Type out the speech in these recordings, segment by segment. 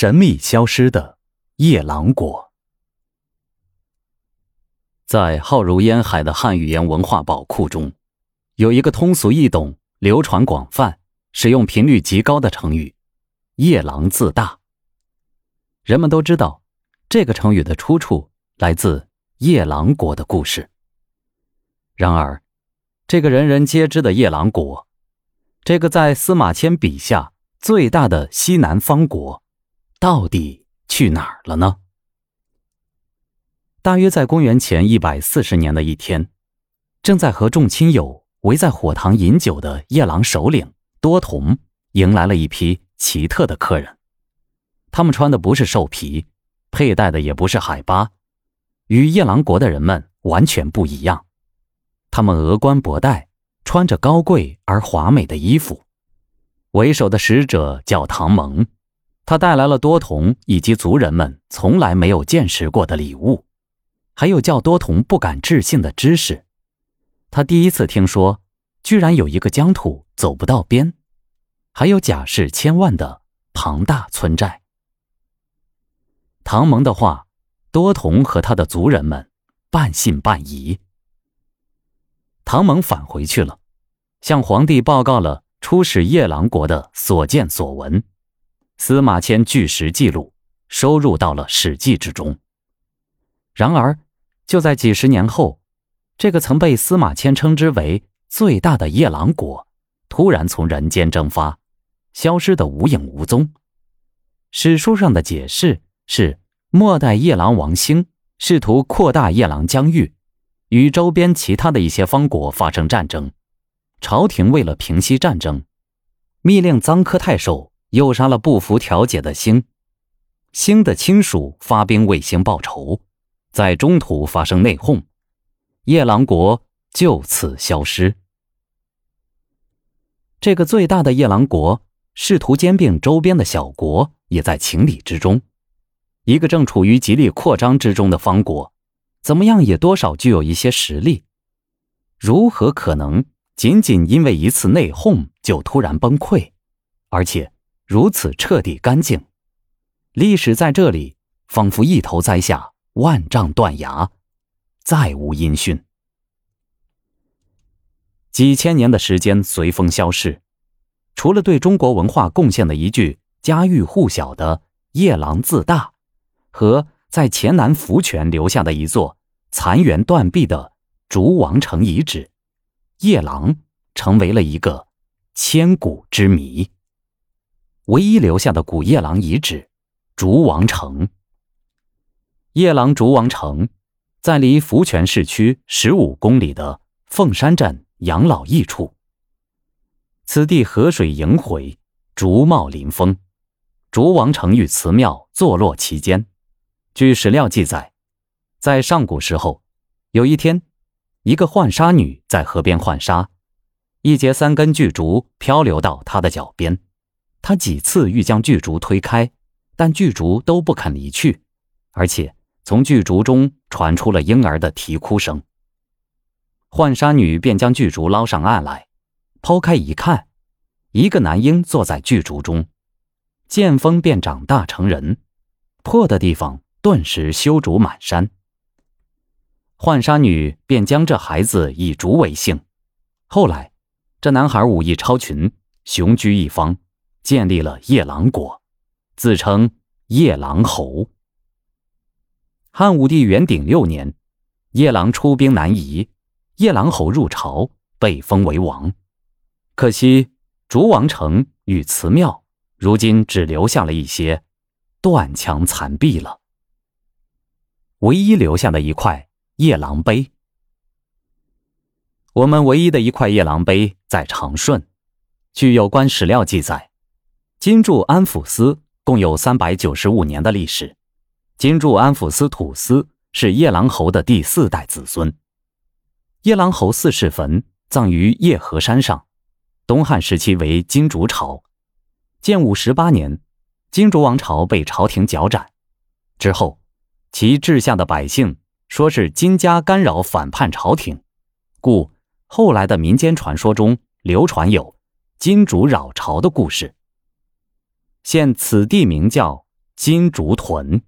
神秘消失的夜郎国，在浩如烟海的汉语言文化宝库中，有一个通俗易懂、流传广泛、使用频率极高的成语“夜郎自大”。人们都知道，这个成语的出处来自夜郎国的故事。然而，这个人人皆知的夜郎国，这个在司马迁笔下最大的西南方国。到底去哪儿了呢？大约在公元前一百四十年的一天，正在和众亲友围在火塘饮酒的夜郎首领多同，迎来了一批奇特的客人。他们穿的不是兽皮，佩戴的也不是海巴，与夜郎国的人们完全不一样。他们额冠博带，穿着高贵而华美的衣服。为首的使者叫唐蒙。他带来了多同以及族人们从来没有见识过的礼物，还有叫多同不敢置信的知识。他第一次听说，居然有一个疆土走不到边，还有甲士千万的庞大村寨。唐蒙的话，多同和他的族人们半信半疑。唐蒙返回去了，向皇帝报告了出使夜郎国的所见所闻。司马迁据实记录，收入到了《史记》之中。然而，就在几十年后，这个曾被司马迁称之为最大的夜郎国，突然从人间蒸发，消失得无影无踪。史书上的解释是：末代夜郎王兴试图扩大夜郎疆域，与周边其他的一些方国发生战争。朝廷为了平息战争，密令臧科太守。诱杀了不服调解的星，星的亲属发兵为星报仇，在中途发生内讧，夜郎国就此消失。这个最大的夜郎国试图兼并周边的小国，也在情理之中。一个正处于极力扩张之中的方国，怎么样也多少具有一些实力，如何可能仅仅因为一次内讧就突然崩溃，而且？如此彻底干净，历史在这里仿佛一头栽下，万丈断崖，再无音讯。几千年的时间随风消逝，除了对中国文化贡献的一句家喻户晓的“夜郎自大”，和在黔南福泉留下的一座残垣断壁的竹王城遗址，夜郎成为了一个千古之谜。唯一留下的古夜郎遗址，竹王城。夜郎竹王城，在离福泉市区十五公里的凤山镇养老驿处。此地河水萦回，竹茂林丰，竹王城与祠庙坐落其间。据史料记载，在上古时候，有一天，一个浣纱女在河边浣纱，一节三根巨竹漂流到她的脚边。他几次欲将巨竹推开，但巨竹都不肯离去，而且从巨竹中传出了婴儿的啼哭声。浣纱女便将巨竹捞上岸来，抛开一看，一个男婴坐在巨竹中，见风便长大成人，破的地方顿时修竹满山。浣纱女便将这孩子以竹为姓。后来，这男孩武艺超群，雄居一方。建立了夜郎国，自称夜郎侯。汉武帝元鼎六年，夜郎出兵南夷，夜郎侯入朝，被封为王。可惜竹王城与祠庙，如今只留下了一些断墙残壁了。唯一留下的一块夜郎碑，我们唯一的一块夜郎碑在长顺。据有关史料记载。金柱安抚司共有三百九十五年的历史，金柱安抚司土司是夜郎侯的第四代子孙。夜郎侯四世坟葬于叶河山上，东汉时期为金竹朝。建武十八年，金竹王朝被朝廷剿斩，之后，其治下的百姓说是金家干扰反叛朝廷，故后来的民间传说中流传有金竹扰朝的故事。现此地名叫金竹屯。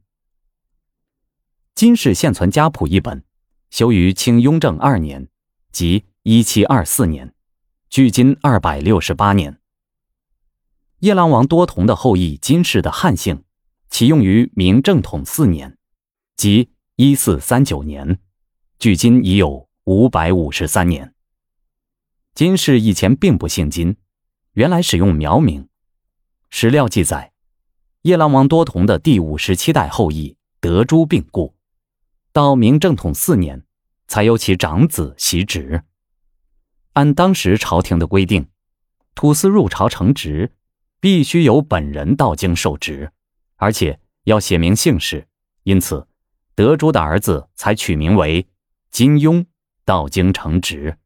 金氏现存家谱一本，修于清雍正二年，即一七二四年，距今二百六十八年。夜郎王多同的后裔金氏的汉姓，启用于明正统四年，即一四三九年，距今已有五百五十三年。金氏以前并不姓金，原来使用苗名。史料记载，夜郎王多同的第五十七代后裔德珠病故，到明正统四年，才由其长子袭职。按当时朝廷的规定，土司入朝承职，必须由本人到京受职，而且要写明姓氏。因此，德珠的儿子才取名为金庸，到京承职。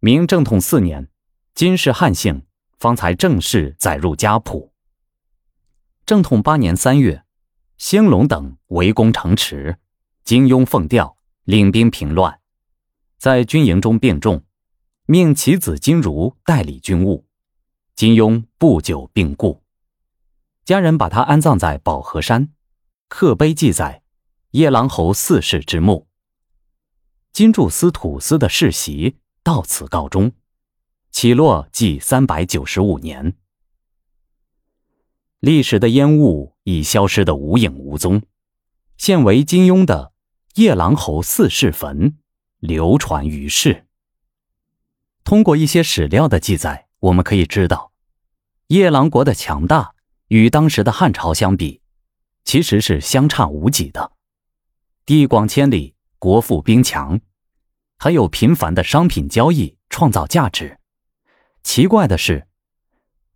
明正统四年，金氏汉姓方才正式载入家谱。正统八年三月，兴隆等围攻城池，金庸奉调领兵平乱，在军营中病重，命其子金如代理军务。金庸不久病故，家人把他安葬在保和山，刻碑记载夜郎侯四世之墓。金柱司土司的世袭。到此告终，起落即三百九十五年。历史的烟雾已消失得无影无踪，现为金庸的夜郎侯四世坟流传于世。通过一些史料的记载，我们可以知道，夜郎国的强大与当时的汉朝相比，其实是相差无几的。地广千里，国富兵强。还有频繁的商品交易创造价值。奇怪的是，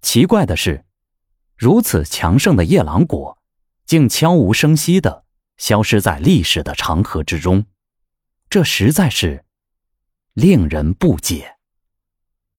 奇怪的是，如此强盛的夜郎国，竟悄无声息的消失在历史的长河之中，这实在是令人不解。